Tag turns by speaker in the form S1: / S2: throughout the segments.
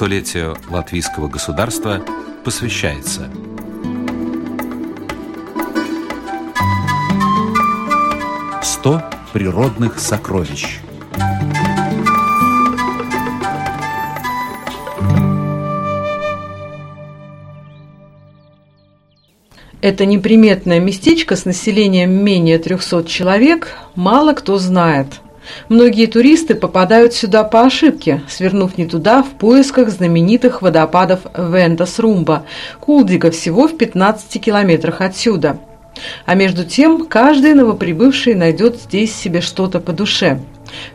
S1: столетию латвийского государства посвящается «100 природных сокровищ».
S2: Это неприметное местечко с населением менее 300 человек мало кто знает. Многие туристы попадают сюда по ошибке, свернув не туда в поисках знаменитых водопадов Вентас-Румба, Кулдига всего в 15 километрах отсюда. А между тем, каждый новоприбывший найдет здесь себе что-то по душе.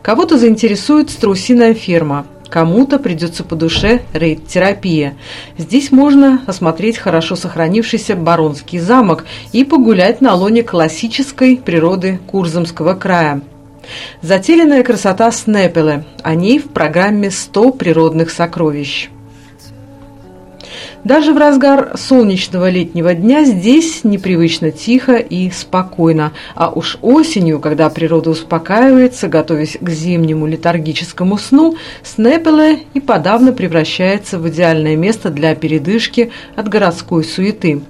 S2: Кого-то заинтересует страусиная ферма – Кому-то придется по душе рейд-терапия. Здесь можно осмотреть хорошо сохранившийся Баронский замок и погулять на лоне классической природы Курзамского края. Затерянная красота Снепеле, о ней в программе «100 природных сокровищ». Даже в разгар солнечного летнего дня здесь непривычно тихо и спокойно, а уж осенью, когда природа успокаивается, готовясь к зимнему летаргическому сну, Снепеле и подавно превращается в идеальное место для передышки от городской суеты.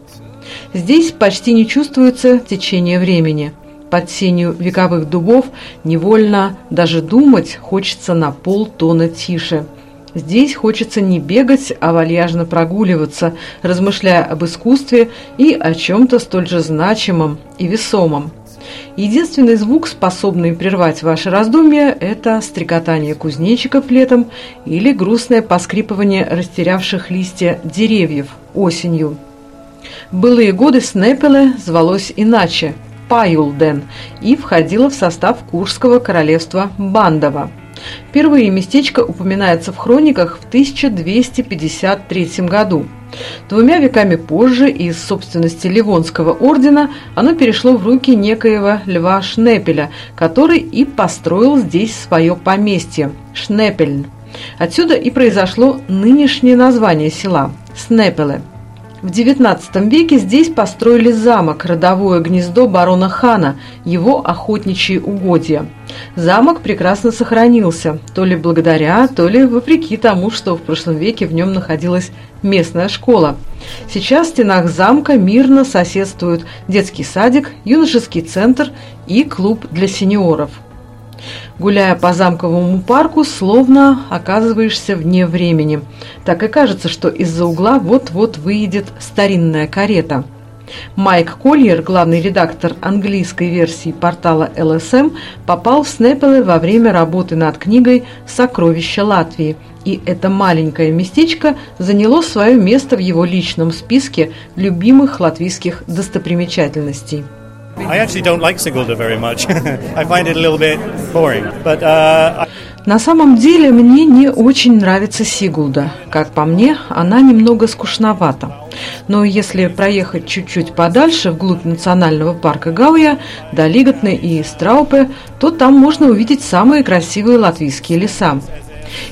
S2: Здесь почти не чувствуется течение времени. Под сенью вековых дубов невольно даже думать хочется на полтона тише – Здесь хочется не бегать, а вальяжно прогуливаться, размышляя об искусстве и о чем-то столь же значимом и весомом. Единственный звук, способный прервать ваши раздумья, это стрекотание кузнечиков летом или грустное поскрипывание растерявших листья деревьев осенью. В былые годы Снепеле звалось иначе – Паюлден и входило в состав Курского королевства Бандова – Впервые местечко упоминается в хрониках в 1253 году. Двумя веками позже из собственности Ливонского ордена оно перешло в руки некоего Льва Шнепеля, который и построил здесь свое поместье – Шнепельн. Отсюда и произошло нынешнее название села – Снепеле – в XIX веке здесь построили замок, родовое гнездо барона Хана, его охотничьи угодья. Замок прекрасно сохранился, то ли благодаря, то ли вопреки тому, что в прошлом веке в нем находилась местная школа. Сейчас в стенах замка мирно соседствуют детский садик, юношеский центр и клуб для сеньоров – Гуляя по замковому парку, словно оказываешься вне времени. Так и кажется, что из-за угла вот-вот выедет старинная карета. Майк Кольер, главный редактор английской версии портала LSM, попал в Снепеле во время работы над книгой «Сокровища Латвии», и это маленькое местечко заняло свое место в его личном списке любимых латвийских достопримечательностей. На самом деле мне не очень нравится Сигулда. Как по мне, она немного скучновата. Но если проехать чуть-чуть подальше, вглубь национального парка Гауя, до Лиготны и Страупе, то там можно увидеть самые красивые латвийские леса.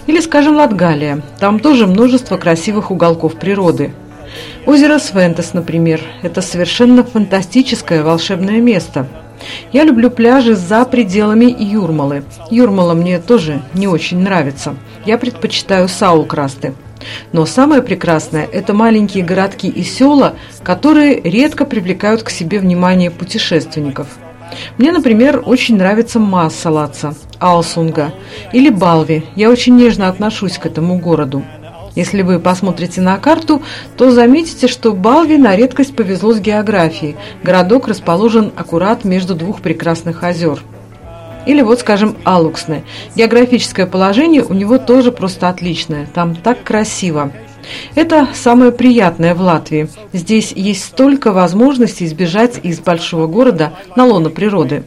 S2: Или, скажем, Латгалия. Там тоже множество красивых уголков природы – Озеро Свентес, например, это совершенно фантастическое волшебное место. Я люблю пляжи за пределами Юрмалы. Юрмала мне тоже не очень нравится. Я предпочитаю Саулкрасты. Но самое прекрасное – это маленькие городки и села, которые редко привлекают к себе внимание путешественников. Мне, например, очень нравится Массалаца, Алсунга или Балви. Я очень нежно отношусь к этому городу. Если вы посмотрите на карту, то заметите, что Балви на редкость повезло с географией. Городок расположен аккурат между двух прекрасных озер. Или вот, скажем, Алуксне. Географическое положение у него тоже просто отличное. Там так красиво. Это самое приятное в Латвии. Здесь есть столько возможностей избежать из большого города на лоно природы.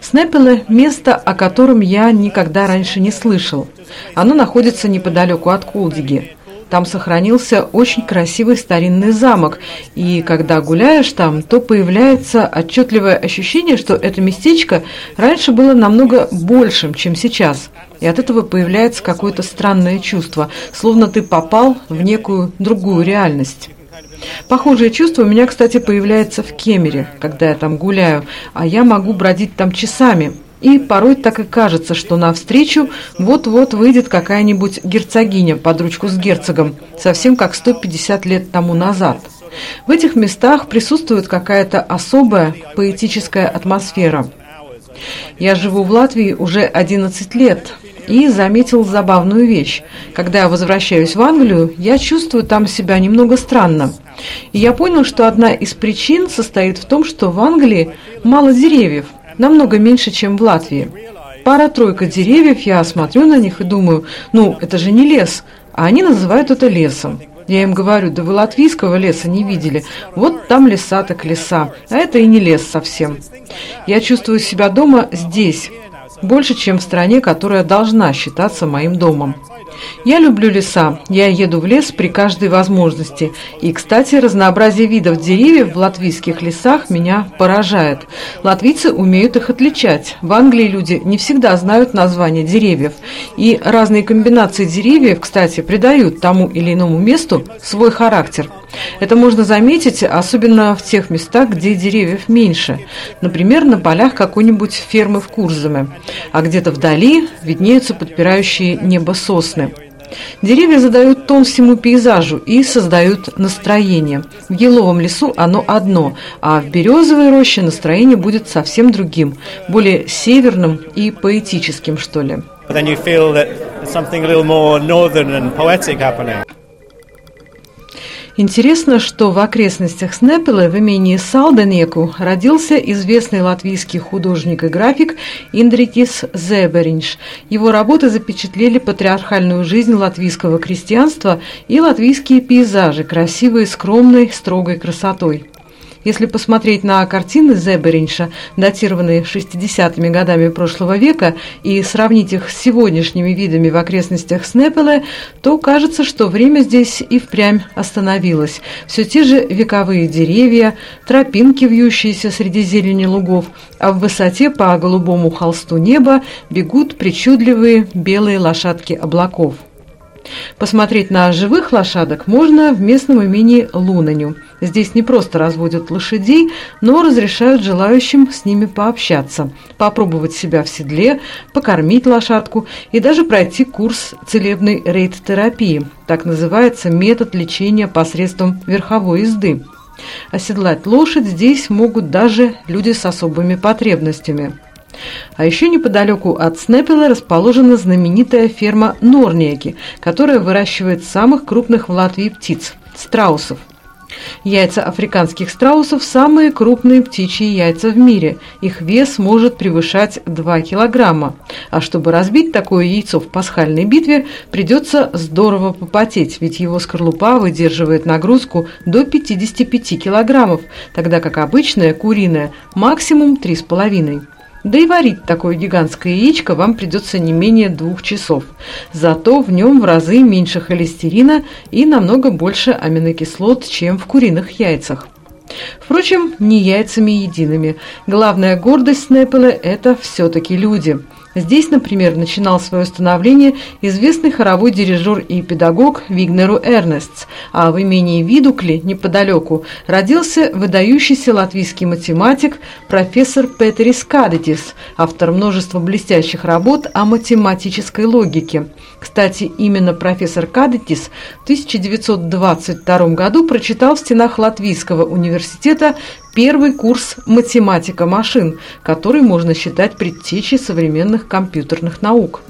S2: Снепеле – место, о котором я никогда раньше не слышал. Оно находится неподалеку от Кулдиги. Там сохранился очень красивый старинный замок, и когда гуляешь там, то появляется отчетливое ощущение, что это местечко раньше было намного большим, чем сейчас. И от этого появляется какое-то странное чувство, словно ты попал в некую другую реальность. Похожее чувство у меня, кстати, появляется в Кемере, когда я там гуляю, а я могу бродить там часами. И порой так и кажется, что навстречу вот-вот выйдет какая-нибудь герцогиня под ручку с герцогом, совсем как 150 лет тому назад. В этих местах присутствует какая-то особая поэтическая атмосфера. Я живу в Латвии уже 11 лет и заметил забавную вещь. Когда я возвращаюсь в Англию, я чувствую там себя немного странно. И я понял, что одна из причин состоит в том, что в Англии мало деревьев, намного меньше, чем в Латвии. Пара-тройка деревьев, я смотрю на них и думаю, ну, это же не лес, а они называют это лесом. Я им говорю, да вы латвийского леса не видели. Вот там леса так леса, а это и не лес совсем. Я чувствую себя дома здесь, больше, чем в стране, которая должна считаться моим домом. Я люблю леса, я еду в лес при каждой возможности. И, кстати, разнообразие видов деревьев в латвийских лесах меня поражает. Латвийцы умеют их отличать. В Англии люди не всегда знают названия деревьев. И разные комбинации деревьев, кстати, придают тому или иному месту свой характер. Это можно заметить, особенно в тех местах, где деревьев меньше. Например, на полях какой-нибудь фермы в Курзаме. А где-то вдали виднеются подпирающие небо сосны. Деревья задают тон всему пейзажу и создают настроение. В еловом лесу оно одно, а в березовой роще настроение будет совсем другим, более северным и поэтическим, что ли. Интересно, что в окрестностях Снепелы в имении Салденеку родился известный латвийский художник и график Индрикис Зеберинш. Его работы запечатлели патриархальную жизнь латвийского крестьянства и латвийские пейзажи, красивые, скромной, строгой красотой. Если посмотреть на картины Зеберинша, датированные 60-ми годами прошлого века, и сравнить их с сегодняшними видами в окрестностях Снепеле, то кажется, что время здесь и впрямь остановилось. Все те же вековые деревья, тропинки, вьющиеся среди зелени лугов, а в высоте по голубому холсту неба бегут причудливые белые лошадки облаков. Посмотреть на живых лошадок можно в местном имении Лунаню. Здесь не просто разводят лошадей, но разрешают желающим с ними пообщаться, попробовать себя в седле, покормить лошадку и даже пройти курс целебной рейд-терапии. Так называется метод лечения посредством верховой езды. Оседлать лошадь здесь могут даже люди с особыми потребностями. А еще неподалеку от Снеппела расположена знаменитая ферма Норниеки, которая выращивает самых крупных в Латвии птиц – страусов. Яйца африканских страусов – самые крупные птичьи яйца в мире. Их вес может превышать 2 килограмма. А чтобы разбить такое яйцо в пасхальной битве, придется здорово попотеть, ведь его скорлупа выдерживает нагрузку до 55 килограммов, тогда как обычное куриное – максимум 3,5 да и варить такое гигантское яичко вам придется не менее двух часов. Зато в нем в разы меньше холестерина и намного больше аминокислот, чем в куриных яйцах. Впрочем, не яйцами едиными. Главная гордость Снеппеле – это все-таки люди – Здесь, например, начинал свое становление известный хоровой дирижер и педагог Вигнеру Эрнестс, а в имении Видукли, неподалеку, родился выдающийся латвийский математик профессор Петерис Кадетис, автор множества блестящих работ о математической логике. Кстати, именно профессор Кадетис в 1922 году прочитал в стенах Латвийского университета первый курс «Математика машин», который можно считать предтечей современных компьютерных наук.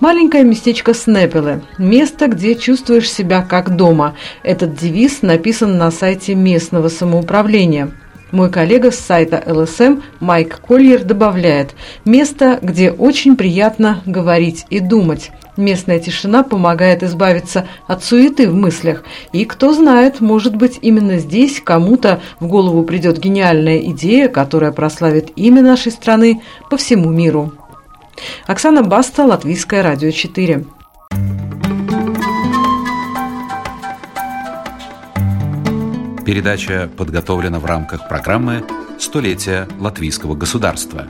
S2: Маленькое местечко Снепеле – место, где чувствуешь себя как дома. Этот девиз написан на сайте местного самоуправления. Мой коллега с сайта ЛСМ Майк Кольер добавляет «Место, где очень приятно говорить и думать». Местная тишина помогает избавиться от суеты в мыслях. И кто знает, может быть, именно здесь кому-то в голову придет гениальная идея, которая прославит имя нашей страны по всему миру. Оксана Баста, Латвийское радио 4.
S1: Передача подготовлена в рамках программы «Столетие латвийского государства».